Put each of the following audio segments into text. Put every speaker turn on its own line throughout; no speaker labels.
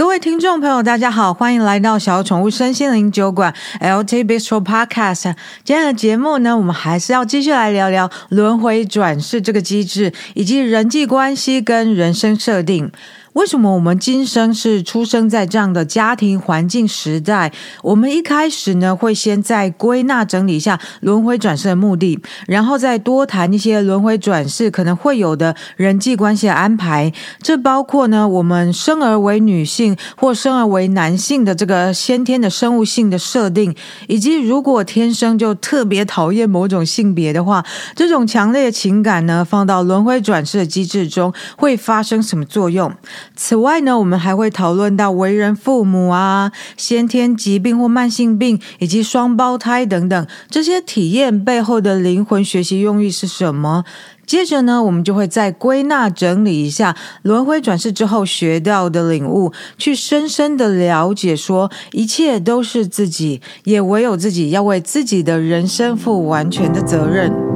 各位听众朋友，大家好，欢迎来到小宠物身心灵酒馆 LT Bistro Podcast。今天的节目呢，我们还是要继续来聊聊轮回转世这个机制，以及人际关系跟人生设定。为什么我们今生是出生在这样的家庭环境时代？我们一开始呢，会先在归纳整理一下轮回转世的目的，然后再多谈一些轮回转世可能会有的人际关系的安排。这包括呢，我们生而为女性或生而为男性的这个先天的生物性的设定，以及如果天生就特别讨厌某种性别的话，这种强烈的情感呢，放到轮回转世的机制中会发生什么作用？此外呢，我们还会讨论到为人父母啊、先天疾病或慢性病，以及双胞胎等等这些体验背后的灵魂学习用意是什么？接着呢，我们就会再归纳整理一下轮回转世之后学到的领悟，去深深的了解说，一切都是自己，也唯有自己要为自己的人生负完全的责任。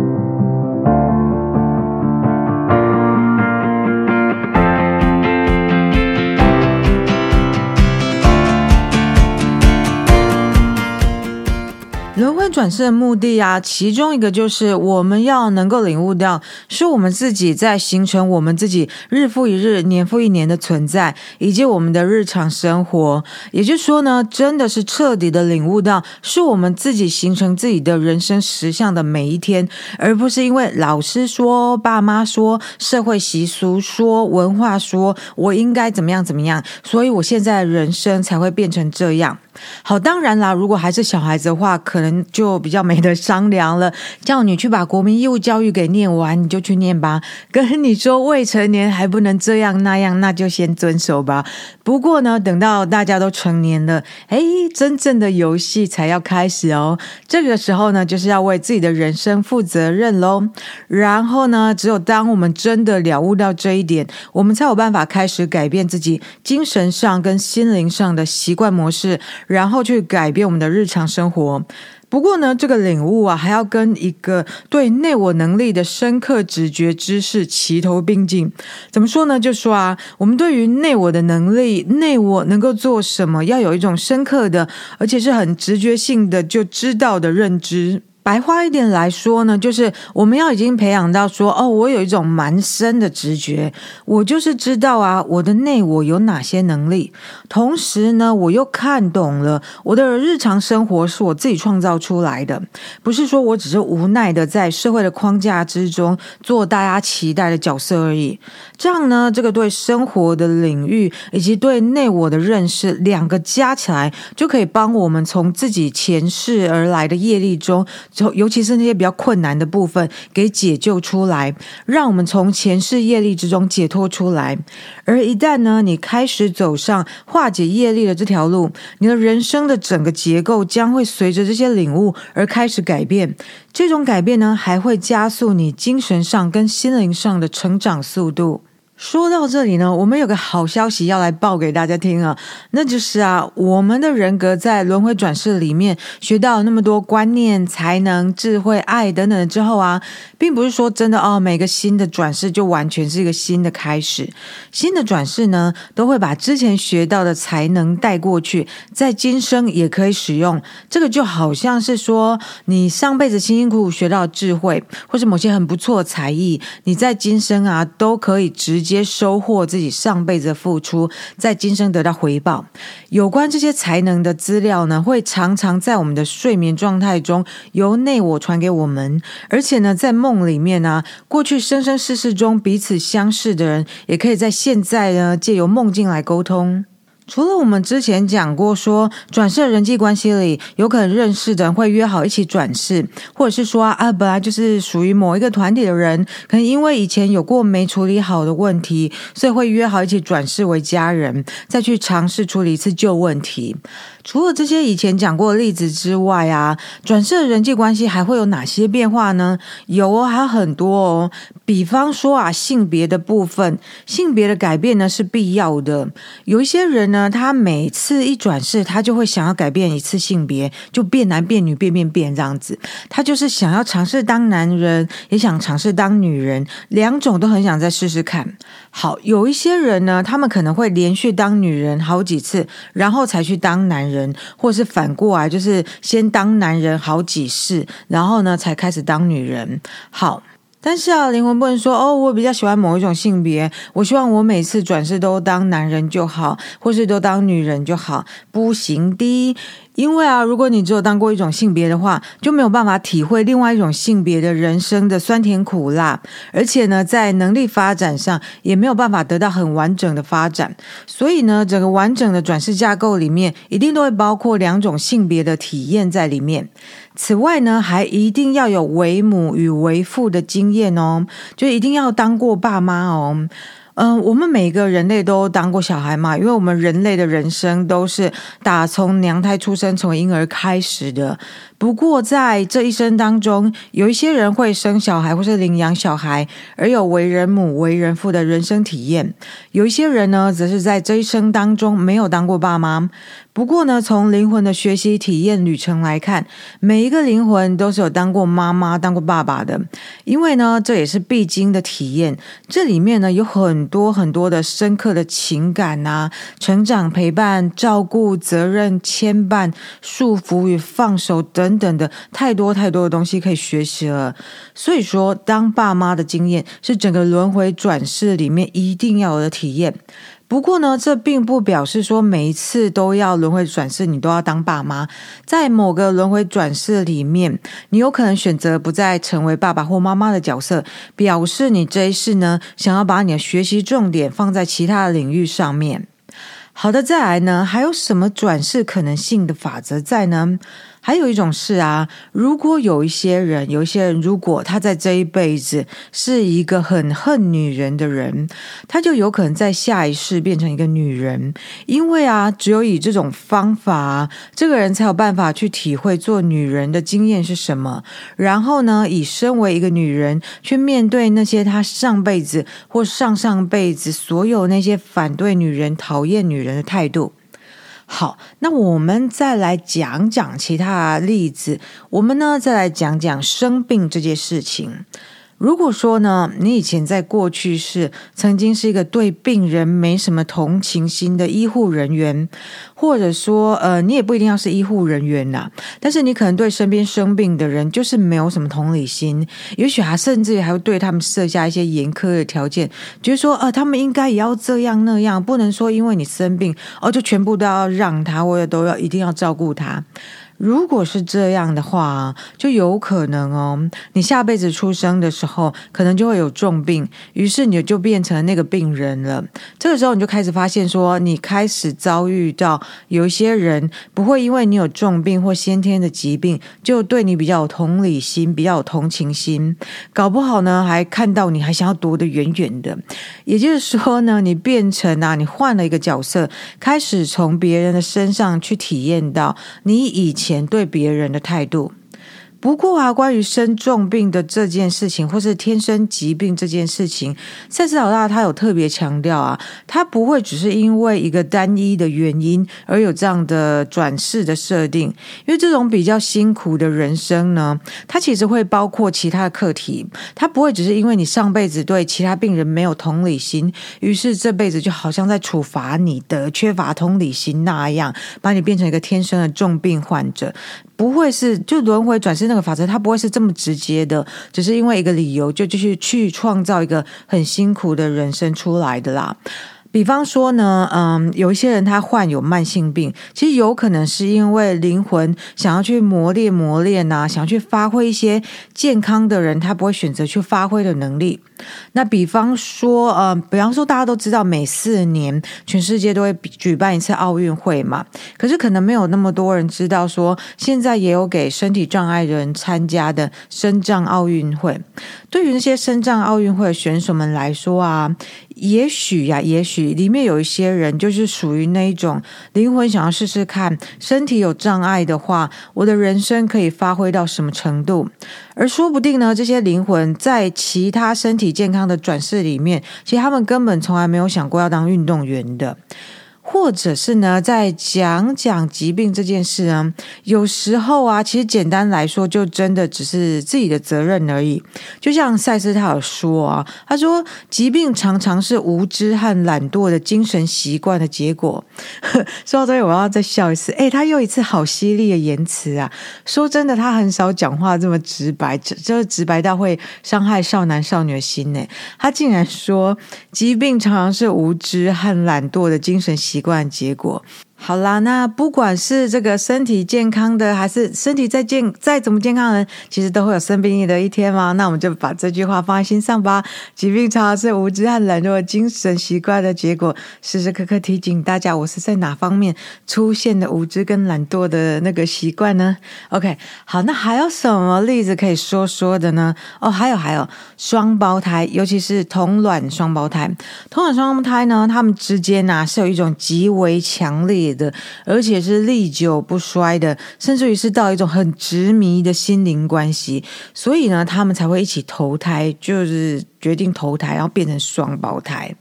转世的目的啊，其中一个就是我们要能够领悟到，是我们自己在形成我们自己日复一日、年复一年的存在，以及我们的日常生活。也就是说呢，真的是彻底的领悟到，是我们自己形成自己的人生实相的每一天，而不是因为老师说、爸妈说、社会习俗说、文化说我应该怎么样怎么样，所以我现在人生才会变成这样。好，当然啦，如果还是小孩子的话，可能就就比较没得商量了。叫你去把国民义务教育给念完，你就去念吧。跟你说未成年还不能这样那样，那就先遵守吧。不过呢，等到大家都成年了，哎，真正的游戏才要开始哦。这个时候呢，就是要为自己的人生负责任喽。然后呢，只有当我们真的了悟到这一点，我们才有办法开始改变自己精神上跟心灵上的习惯模式。然后去改变我们的日常生活。不过呢，这个领悟啊，还要跟一个对内我能力的深刻直觉知识齐头并进。怎么说呢？就说啊，我们对于内我的能力，内我能够做什么，要有一种深刻的，而且是很直觉性的就知道的认知。白话一点来说呢，就是我们要已经培养到说，哦，我有一种蛮深的直觉，我就是知道啊，我的内我有哪些能力。同时呢，我又看懂了我的日常生活是我自己创造出来的，不是说我只是无奈的在社会的框架之中做大家期待的角色而已。这样呢，这个对生活的领域以及对内我的认识，两个加起来，就可以帮我们从自己前世而来的业力中。尤其是那些比较困难的部分，给解救出来，让我们从前世业力之中解脱出来。而一旦呢，你开始走上化解业力的这条路，你的人生的整个结构将会随着这些领悟而开始改变。这种改变呢，还会加速你精神上跟心灵上的成长速度。说到这里呢，我们有个好消息要来报给大家听啊，那就是啊，我们的人格在轮回转世里面学到那么多观念、才能、智慧、爱等等之后啊，并不是说真的哦，每个新的转世就完全是一个新的开始。新的转世呢，都会把之前学到的才能带过去，在今生也可以使用。这个就好像是说，你上辈子辛辛苦苦学到智慧，或是某些很不错的才艺，你在今生啊都可以直。接接收获自己上辈子的付出，在今生得到回报。有关这些才能的资料呢，会常常在我们的睡眠状态中由内我传给我们，而且呢，在梦里面呢，过去生生世世中彼此相识的人，也可以在现在呢，借由梦境来沟通。除了我们之前讲过说，转世的人际关系里有可能认识的人会约好一起转世，或者是说啊，本来就是属于某一个团体的人，可能因为以前有过没处理好的问题，所以会约好一起转世为家人，再去尝试处理一次旧问题。除了这些以前讲过的例子之外啊，转世的人际关系还会有哪些变化呢？有哦，还有很多哦。比方说啊，性别的部分，性别的改变呢是必要的。有一些人呢，他每次一转世，他就会想要改变一次性别，就变男变女，变变变这样子。他就是想要尝试当男人，也想尝试当女人，两种都很想再试试看。好，有一些人呢，他们可能会连续当女人好几次，然后才去当男人，或是反过来，就是先当男人好几世，然后呢才开始当女人。好。但是啊，灵魂不能说哦，我比较喜欢某一种性别，我希望我每次转世都当男人就好，或是都当女人就好，不行的。因为啊，如果你只有当过一种性别的话，就没有办法体会另外一种性别的人生的酸甜苦辣，而且呢，在能力发展上也没有办法得到很完整的发展。所以呢，整个完整的转世架构里面，一定都会包括两种性别的体验在里面。此外呢，还一定要有为母与为父的经验哦，就一定要当过爸妈哦。嗯，我们每个人类都当过小孩嘛，因为我们人类的人生都是打从娘胎出生从婴儿开始的。不过，在这一生当中，有一些人会生小孩或是领养小孩，而有为人母、为人父的人生体验；有一些人呢，则是在这一生当中没有当过爸妈。不过呢，从灵魂的学习体验旅程来看，每一个灵魂都是有当过妈妈、当过爸爸的，因为呢，这也是必经的体验。这里面呢，有很多很多的深刻的情感啊，成长、陪伴、照顾、责任、牵绊、束缚与放手等。等的太多太多的东西可以学习了，所以说当爸妈的经验是整个轮回转世里面一定要有的体验。不过呢，这并不表示说每一次都要轮回转世，你都要当爸妈。在某个轮回转世里面，你有可能选择不再成为爸爸或妈妈的角色，表示你这一世呢，想要把你的学习重点放在其他的领域上面。好的，再来呢，还有什么转世可能性的法则在呢？还有一种是啊，如果有一些人，有一些人，如果他在这一辈子是一个很恨女人的人，他就有可能在下一世变成一个女人，因为啊，只有以这种方法，这个人才有办法去体会做女人的经验是什么，然后呢，以身为一个女人去面对那些他上辈子或上上辈子所有那些反对女人、讨厌女人的态度。好，那我们再来讲讲其他例子。我们呢，再来讲讲生病这件事情。如果说呢，你以前在过去是曾经是一个对病人没什么同情心的医护人员，或者说呃，你也不一定要是医护人员呐，但是你可能对身边生病的人就是没有什么同理心，也许还甚至还会对他们设下一些严苛的条件，觉得说呃，他们应该也要这样那样，不能说因为你生病哦，就全部都要让他，或者都要一定要照顾他。如果是这样的话，就有可能哦，你下辈子出生的时候，可能就会有重病，于是你就变成那个病人了。这个时候，你就开始发现说，你开始遭遇到有一些人不会因为你有重病或先天的疾病，就对你比较有同理心、比较有同情心，搞不好呢，还看到你还想要躲得远远的。也就是说呢，你变成啊，你换了一个角色，开始从别人的身上去体验到你以前。对别人的态度。不过啊，关于生重病的这件事情，或是天生疾病这件事情，赛斯老大他有特别强调啊，他不会只是因为一个单一的原因而有这样的转世的设定，因为这种比较辛苦的人生呢，它其实会包括其他的课题，它不会只是因为你上辈子对其他病人没有同理心，于是这辈子就好像在处罚你的缺乏同理心那样，把你变成一个天生的重病患者。不会是就轮回转世那个法则，它不会是这么直接的，只是因为一个理由就继续去创造一个很辛苦的人生出来的啦。比方说呢，嗯，有一些人他患有慢性病，其实有可能是因为灵魂想要去磨练磨练呐，想要去发挥一些健康的人他不会选择去发挥的能力。那比方说，呃，比方说大家都知道，每四年全世界都会举办一次奥运会嘛，可是可能没有那么多人知道说，现在也有给身体障碍人参加的身障奥运会。对于那些身障奥运会的选手们来说啊，也许呀，也许里面有一些人就是属于那一种灵魂想要试试看，身体有障碍的话，我的人生可以发挥到什么程度？而说不定呢，这些灵魂在其他身体健康的转世里面，其实他们根本从来没有想过要当运动员的。或者是呢，在讲讲疾病这件事啊，有时候啊，其实简单来说，就真的只是自己的责任而已。就像赛斯他有说啊，他说疾病常常是无知和懒惰的精神习惯的结果。说到这里，我要再笑一次。诶，他又一次好犀利的言辞啊！说真的，他很少讲话这么直白，这这直白到会伤害少男少女的心呢。他竟然说疾病常常是无知和懒惰的精神习惯。惯结果。好啦，那不管是这个身体健康的，还是身体再健再怎么健康的人，其实都会有生病的一天嘛。那我们就把这句话放在心上吧。疾病常常是无知和懒惰精神习惯的结果，时时刻刻提醒大家，我是在哪方面出现的无知跟懒惰的那个习惯呢？OK，好，那还有什么例子可以说说的呢？哦，还有还有双胞胎，尤其是同卵双胞胎，同卵双胞胎呢，他们之间呢、啊、是有一种极为强烈的。而且是历久不衰的，甚至于是到一种很执迷的心灵关系，所以呢，他们才会一起投胎，就是决定投胎，然后变成双胞胎。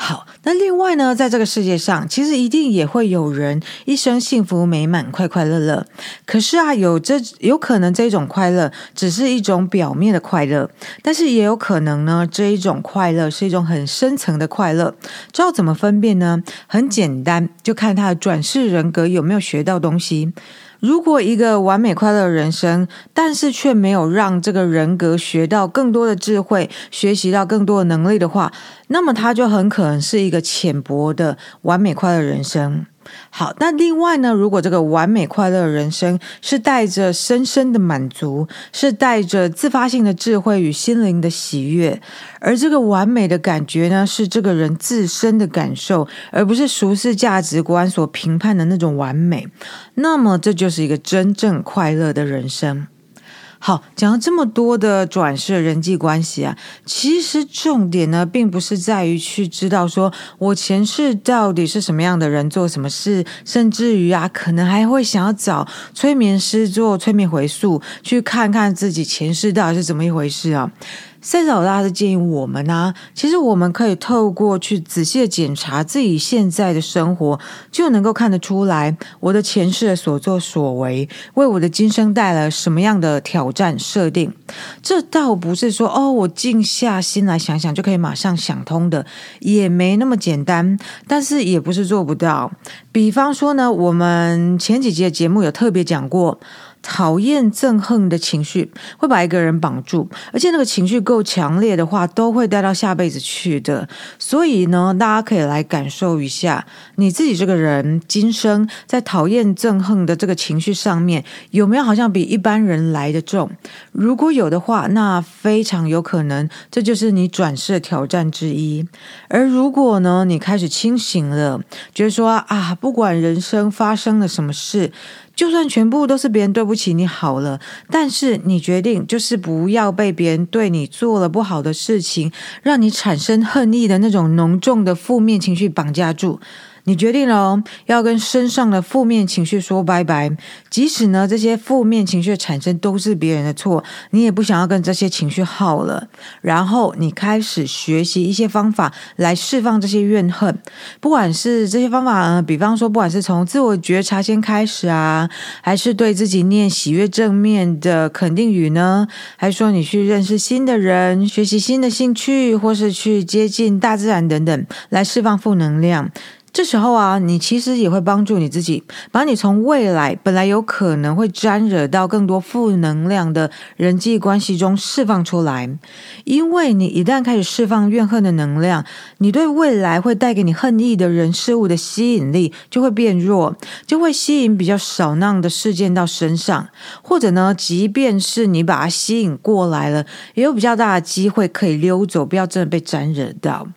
好，那另外呢，在这个世界上，其实一定也会有人一生幸福美满、快快乐乐。可是啊，有这有可能这种快乐只是一种表面的快乐，但是也有可能呢，这一种快乐是一种很深层的快乐。知道怎么分辨呢？很简单，就看他的转世人格有没有学到东西。如果一个完美快乐的人生，但是却没有让这个人格学到更多的智慧，学习到更多的能力的话，那么他就很可能是一个浅薄的完美快乐人生。好，那另外呢，如果这个完美快乐的人生是带着深深的满足，是带着自发性的智慧与心灵的喜悦，而这个完美的感觉呢，是这个人自身的感受，而不是俗世价值观所评判的那种完美，那么这就是一个真正快乐的人生。好，讲了这么多的转世人际关系啊，其实重点呢，并不是在于去知道说我前世到底是什么样的人，做什么事，甚至于啊，可能还会想要找催眠师做催眠回溯，去看看自己前世到底是怎么一回事啊。赛斯老大是建议我们呢、其实我们可以透过去仔细的检查自己现在的生活，就能够看得出来我的前世的所作所为，为我的今生带来什么样的挑战设定。这倒不是说哦，我静下心来想想就可以马上想通的，也没那么简单。但是也不是做不到。比方说呢，我们前几集的节目有特别讲过。讨厌、憎恨的情绪会把一个人绑住，而且那个情绪够强烈的话，都会带到下辈子去的。所以呢，大家可以来感受一下，你自己这个人今生在讨厌、憎恨的这个情绪上面，有没有好像比一般人来得重？如果有的话，那非常有可能，这就是你转世的挑战之一。而如果呢，你开始清醒了，觉得说啊，不管人生发生了什么事。就算全部都是别人对不起你好了，但是你决定就是不要被别人对你做了不好的事情，让你产生恨意的那种浓重的负面情绪绑架住。你决定了哦，要跟身上的负面情绪说拜拜。即使呢，这些负面情绪产生都是别人的错，你也不想要跟这些情绪耗了。然后你开始学习一些方法来释放这些怨恨，不管是这些方法，呃，比方说，不管是从自我觉察先开始啊，还是对自己念喜悦正面的肯定语呢，还是说你去认识新的人，学习新的兴趣，或是去接近大自然等等，来释放负能量。这时候啊，你其实也会帮助你自己，把你从未来本来有可能会沾惹到更多负能量的人际关系中释放出来。因为你一旦开始释放怨恨的能量，你对未来会带给你恨意的人事物的吸引力就会变弱，就会吸引比较少那样的事件到身上。或者呢，即便是你把它吸引过来了，也有比较大的机会可以溜走，不要真的被沾惹到。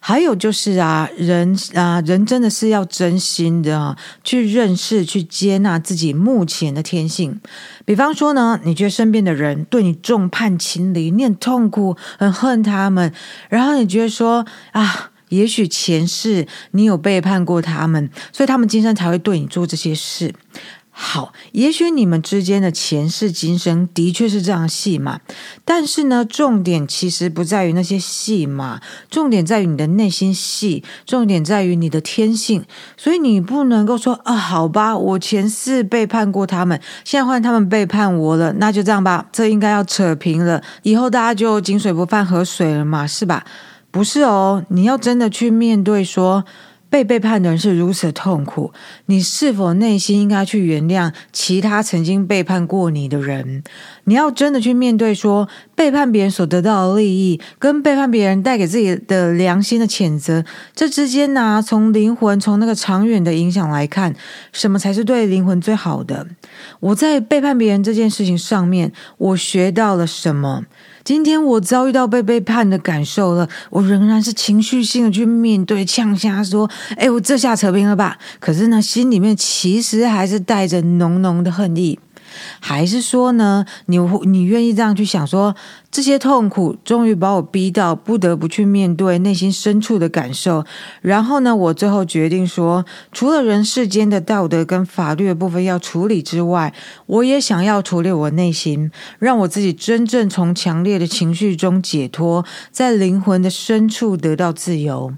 还有就是啊，人啊，人。真的是要真心的，去认识、去接纳自己目前的天性。比方说呢，你觉得身边的人对你众叛亲离，你很痛苦、很恨他们，然后你觉得说啊，也许前世你有背叛过他们，所以他们今生才会对你做这些事。好，也许你们之间的前世今生的确是这样戏码，但是呢，重点其实不在于那些戏码，重点在于你的内心戏，重点在于你的天性。所以你不能够说啊，好吧，我前世背叛过他们，现在换他们背叛我了，那就这样吧，这应该要扯平了，以后大家就井水不犯河水了嘛，是吧？不是哦，你要真的去面对说。被背叛的人是如此痛苦，你是否内心应该去原谅其他曾经背叛过你的人？你要真的去面对说，背叛别人所得到的利益，跟背叛别人带给自己的良心的谴责，这之间呢、从灵魂从那个长远的影响来看，什么才是对灵魂最好的？我在背叛别人这件事情上面，我学到了什么？今天我遭遇到被背叛的感受了，我仍然是情绪性的去面对，呛虾说：“哎，我这下扯平了吧？”可是呢，心里面其实还是带着浓浓的恨意。还是说呢，你你愿意这样去想说，这些痛苦终于把我逼到不得不去面对内心深处的感受，然后呢，我最后决定说，除了人世间的道德跟法律的部分要处理之外，我也想要处理我内心，让我自己真正从强烈的情绪中解脱，在灵魂的深处得到自由。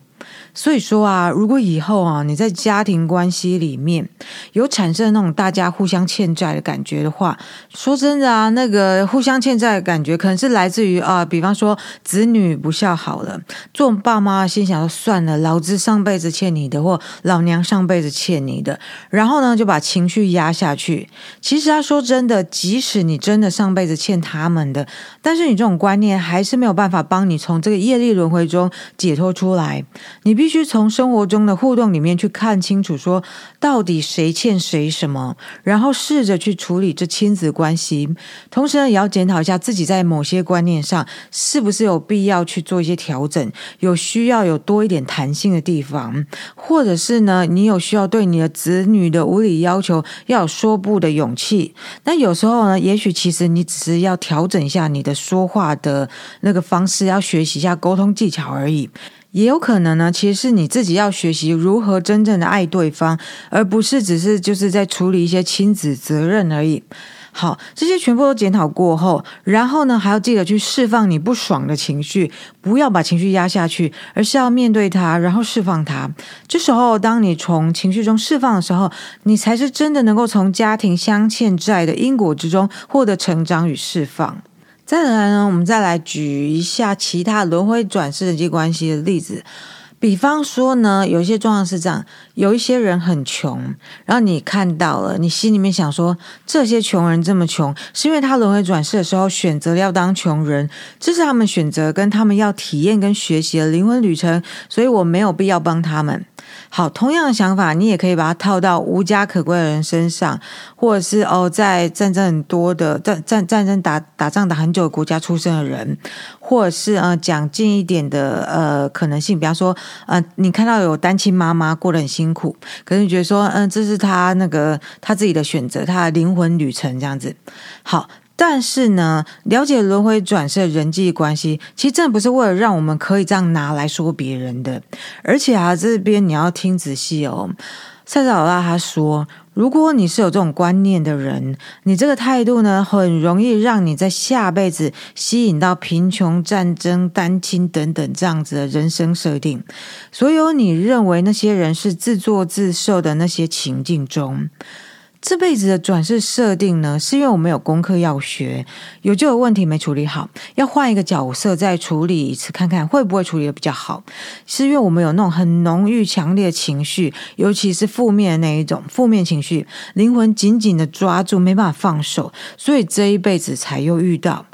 所以说啊，如果以后啊，你在家庭关系里面有产生那种大家互相欠债的感觉的话，说真的啊，那个互相欠债的感觉可能是来自于啊，比方说子女不孝好了，做爸妈心想说算了，老子上辈子欠你的，或老娘上辈子欠你的，然后呢就把情绪压下去。其实他说真的，即使你真的上辈子欠他们的，但是你这种观念还是没有办法帮你从这个业力轮回中解脱出来，你必。必须从生活中的互动里面去看清楚，说到底谁欠谁什么，然后试着去处理这亲子关系。同时呢，也要检讨一下自己在某些观念上是不是有必要去做一些调整，有需要有多一点弹性的地方，或者是呢，你有需要对你的子女的无理要求要有说不的勇气。那有时候呢，也许其实你只是要调整一下你的说话的那个方式，要学习一下沟通技巧而已。也有可能呢，其实是你自己要学习如何真正的爱对方，而不是只是就是在处理一些亲子责任而已。好，这些全部都检讨过后，然后呢，还要记得去释放你不爽的情绪，不要把情绪压下去，而是要面对它，然后释放它。这时候，当你从情绪中释放的时候，你才是真的能够从家庭相欠债的因果之中获得成长与释放。再来呢，我们再来举一下其他轮回转世人际关系的例子。比方说呢，有一些状况是这样：有一些人很穷，然后你看到了，你心里面想说，这些穷人这么穷，是因为他轮回转世的时候选择要当穷人，这是他们选择跟他们要体验跟学习的灵魂旅程，所以我没有必要帮他们。好，同样的想法，你也可以把它套到无家可归的人身上，或者是哦，在战争很多的战战战争打打仗打很久的国家出生的人，或者是呃讲近一点的呃可能性，比方说呃你看到有单亲妈妈过得很辛苦，可是你觉得说嗯、这是他那个他自己的选择，他的灵魂旅程这样子。好。但是呢，了解轮回转世的人际关系，其实真的不是为了让我们可以这样拿来说别人的。而且啊，这边你要听仔细哦。赛斯老大他说，如果你是有这种观念的人，你这个态度呢，很容易让你在下辈子吸引到贫穷、战争、单亲等等这样子的人生设定。所有你认为那些人是自作自受的那些情境中。这辈子的转世设定呢，是因为我们有功课要学，有就有问题没处理好，要换一个角色再处理一次，看看会不会处理的比较好。是因为我们有那种很浓郁、强烈的情绪，尤其是负面的那一种负面情绪，灵魂紧紧的抓住，没办法放手，所以这一辈子才又遇到。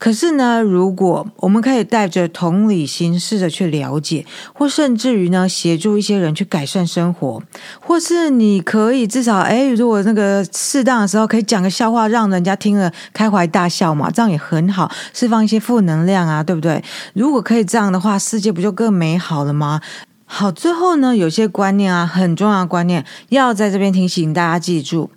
可是呢，如果我们可以带着同理心试着去了解，或甚至于呢，协助一些人去改善生活，或是你可以至少，哎，如果那个适当的时候可以讲个笑话，让人家听了开怀大笑嘛，这样也很好，释放一些负能量啊，对不对？如果可以这样的话，世界不就更美好了吗？好，最后呢，有些观念啊，很重要的观念，要在这边提醒大家记住。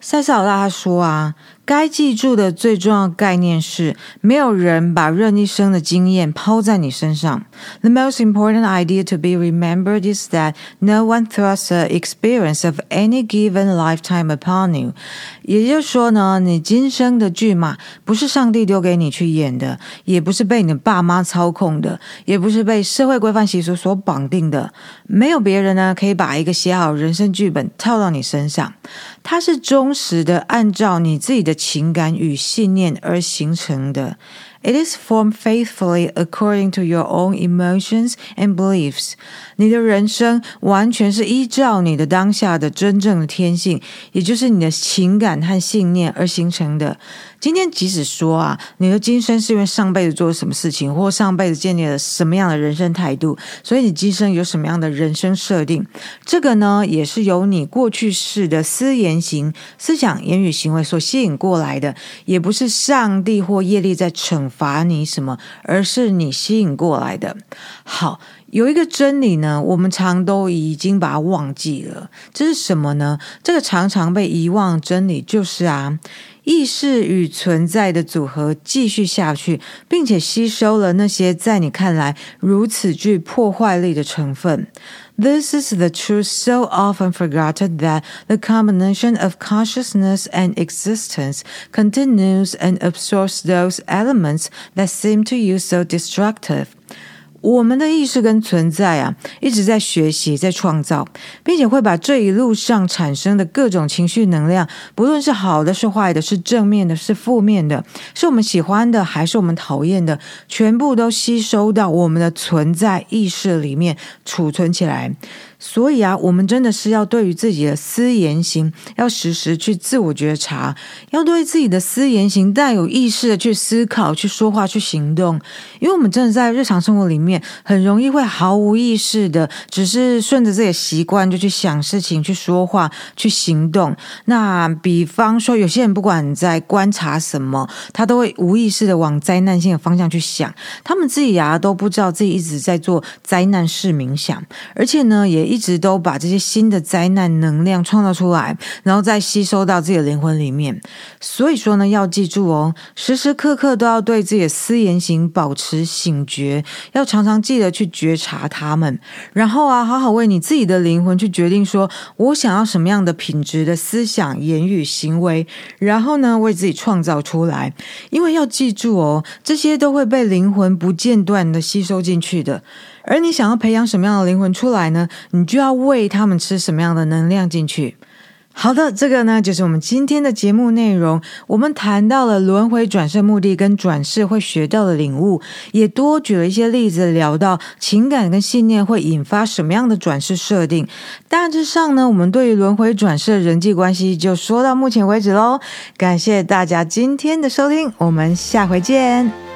塞斯老大他说啊。该记住的最重要概念是，没有人把任一生的经验抛在你身上。The most important idea to be remembered is that no one thrusts the experience of any given lifetime upon you。也就是说呢，你今生的剧码不是上帝丢给你去演的，也不是被你的爸妈操控的，也不是被社会规范习俗所绑定的。没有别人呢可以把一个写好人生剧本套到你身上，它是忠实的按照你自己的。情感与信念而形成的。It is formed faithfully according to your own emotions and beliefs。你的人生完全是依照你的当下的真正的天性，也就是你的情感和信念而形成的。今天即使说啊，你的今生是因为上辈子做了什么事情，或上辈子建立了什么样的人生态度，所以你今生有什么样的人生设定，这个呢，也是由你过去式的思言行、思想、言语、行为所吸引过来的，也不是上帝或业力在惩罚你什么，而是你吸引过来的。好，有一个真理呢，我们常都已经把它忘记了，这是什么呢？这个常常被遗忘真理就是啊。意识与存在的组合继续下去，并且吸收了那些在你看来如此具破坏力的成分。This is the truth so often forgotten that the combination of consciousness and existence continues and absorbs those elements that seem to you so destructive. 我们的意识跟存在啊，一直在学习，在创造，并且会把这一路上产生的各种情绪能量，不论是好的，是坏的，是正面的，是负面的，是我们喜欢的，还是我们讨厌的，全部都吸收到我们的存在意识里面，储存起来。所以啊，我们真的是要对于自己的思言行，要时时去自我觉察，要对自己的思言行带有意识的去思考、去说话、去行动。因为我们真的在日常生活里面，很容易会毫无意识的，只是顺着自己的习惯就去想事情、去说话、去行动。那比方说，有些人不管在观察什么，他都会无意识的往灾难性的方向去想，他们自己啊都不知道自己一直在做灾难式冥想，而且呢也。一直都把这些新的灾难能量创造出来，然后再吸收到自己的灵魂里面。所以说呢，要记住哦，时时刻刻都要对自己的思言行保持醒觉，要常常记得去觉察他们，然后啊，好好为你自己的灵魂去决定说，我想要什么样的品质的思想、言语、行为，然后呢，为自己创造出来。因为要记住哦，这些都会被灵魂不间断的吸收进去的。而你想要培养什么样的灵魂出来呢？你就要喂他们吃什么样的能量进去。好的，这个呢就是我们今天的节目内容。我们谈到了轮回转世目的跟转世会学到的领悟，也多举了一些例子，聊到情感跟信念会引发什么样的转世设定。大致上呢，我们对于轮回转世的人际关系就说到目前为止喽。感谢大家今天的收听，我们下回见。